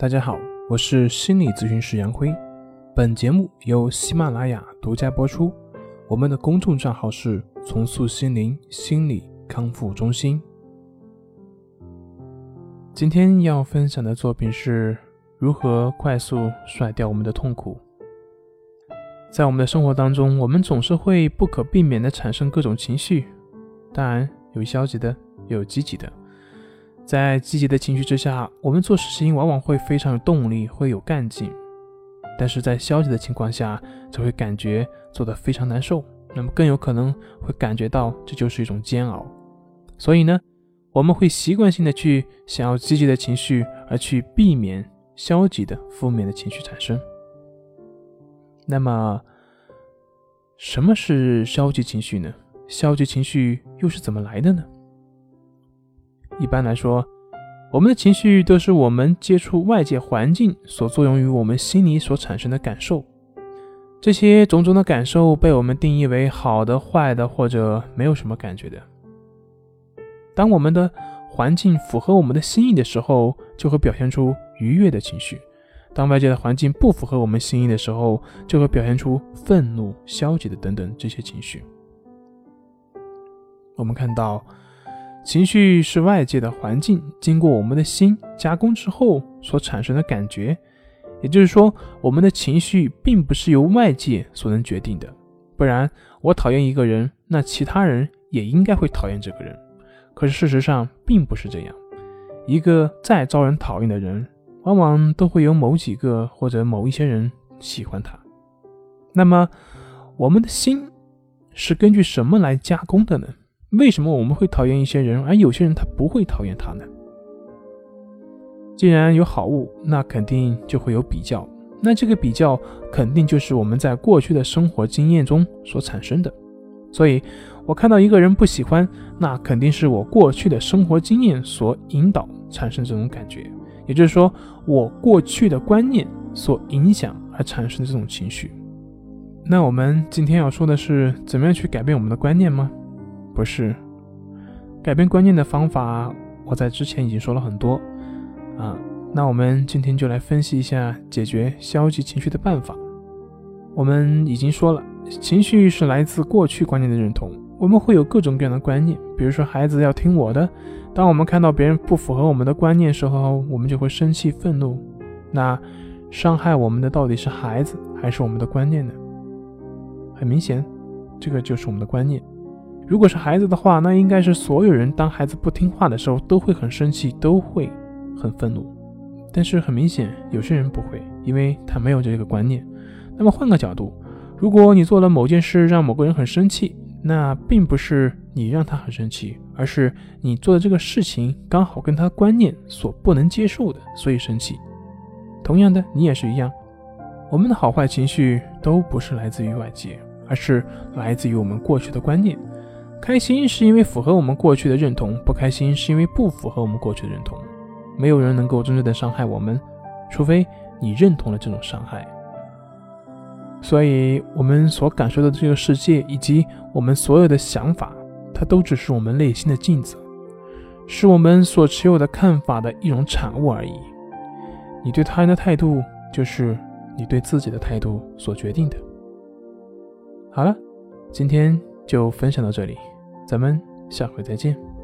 大家好，我是心理咨询师杨辉。本节目由喜马拉雅独家播出。我们的公众账号是“重塑心灵心理康复中心”。今天要分享的作品是如何快速甩掉我们的痛苦。在我们的生活当中，我们总是会不可避免的产生各种情绪，当然有消极的，有积极的。在积极的情绪之下，我们做事情往往会非常有动力，会有干劲；但是在消极的情况下，则会感觉做得非常难受，那么更有可能会感觉到这就是一种煎熬。所以呢，我们会习惯性的去想要积极的情绪，而去避免消极的、负面的情绪产生。那么，什么是消极情绪呢？消极情绪又是怎么来的呢？一般来说，我们的情绪都是我们接触外界环境所作用于我们心里所产生的感受。这些种种的感受被我们定义为好的、坏的，或者没有什么感觉的。当我们的环境符合我们的心意的时候，就会表现出愉悦的情绪；当外界的环境不符合我们心意的时候，就会表现出愤怒、消极的等等这些情绪。我们看到。情绪是外界的环境经过我们的心加工之后所产生的感觉，也就是说，我们的情绪并不是由外界所能决定的。不然，我讨厌一个人，那其他人也应该会讨厌这个人。可是事实上并不是这样。一个再招人讨厌的人，往往都会有某几个或者某一些人喜欢他。那么，我们的心是根据什么来加工的呢？为什么我们会讨厌一些人，而有些人他不会讨厌他呢？既然有好物，那肯定就会有比较，那这个比较肯定就是我们在过去的生活经验中所产生的。所以，我看到一个人不喜欢，那肯定是我过去的生活经验所引导产生这种感觉，也就是说，我过去的观念所影响而产生的这种情绪。那我们今天要说的是，怎么样去改变我们的观念吗？不是改变观念的方法，我在之前已经说了很多啊。那我们今天就来分析一下解决消极情绪的办法。我们已经说了，情绪是来自过去观念的认同。我们会有各种各样的观念，比如说孩子要听我的。当我们看到别人不符合我们的观念时候，我们就会生气愤怒。那伤害我们的到底是孩子还是我们的观念呢？很明显，这个就是我们的观念。如果是孩子的话，那应该是所有人当孩子不听话的时候都会很生气，都会很愤怒。但是很明显，有些人不会，因为他没有这个观念。那么换个角度，如果你做了某件事让某个人很生气，那并不是你让他很生气，而是你做的这个事情刚好跟他观念所不能接受的，所以生气。同样的，你也是一样。我们的好坏情绪都不是来自于外界，而是来自于我们过去的观念。开心是因为符合我们过去的认同，不开心是因为不符合我们过去的认同。没有人能够真正的伤害我们，除非你认同了这种伤害。所以，我们所感受到的这个世界，以及我们所有的想法，它都只是我们内心的镜子，是我们所持有的看法的一种产物而已。你对他人的态度，就是你对自己的态度所决定的。好了，今天就分享到这里。咱们下回再见。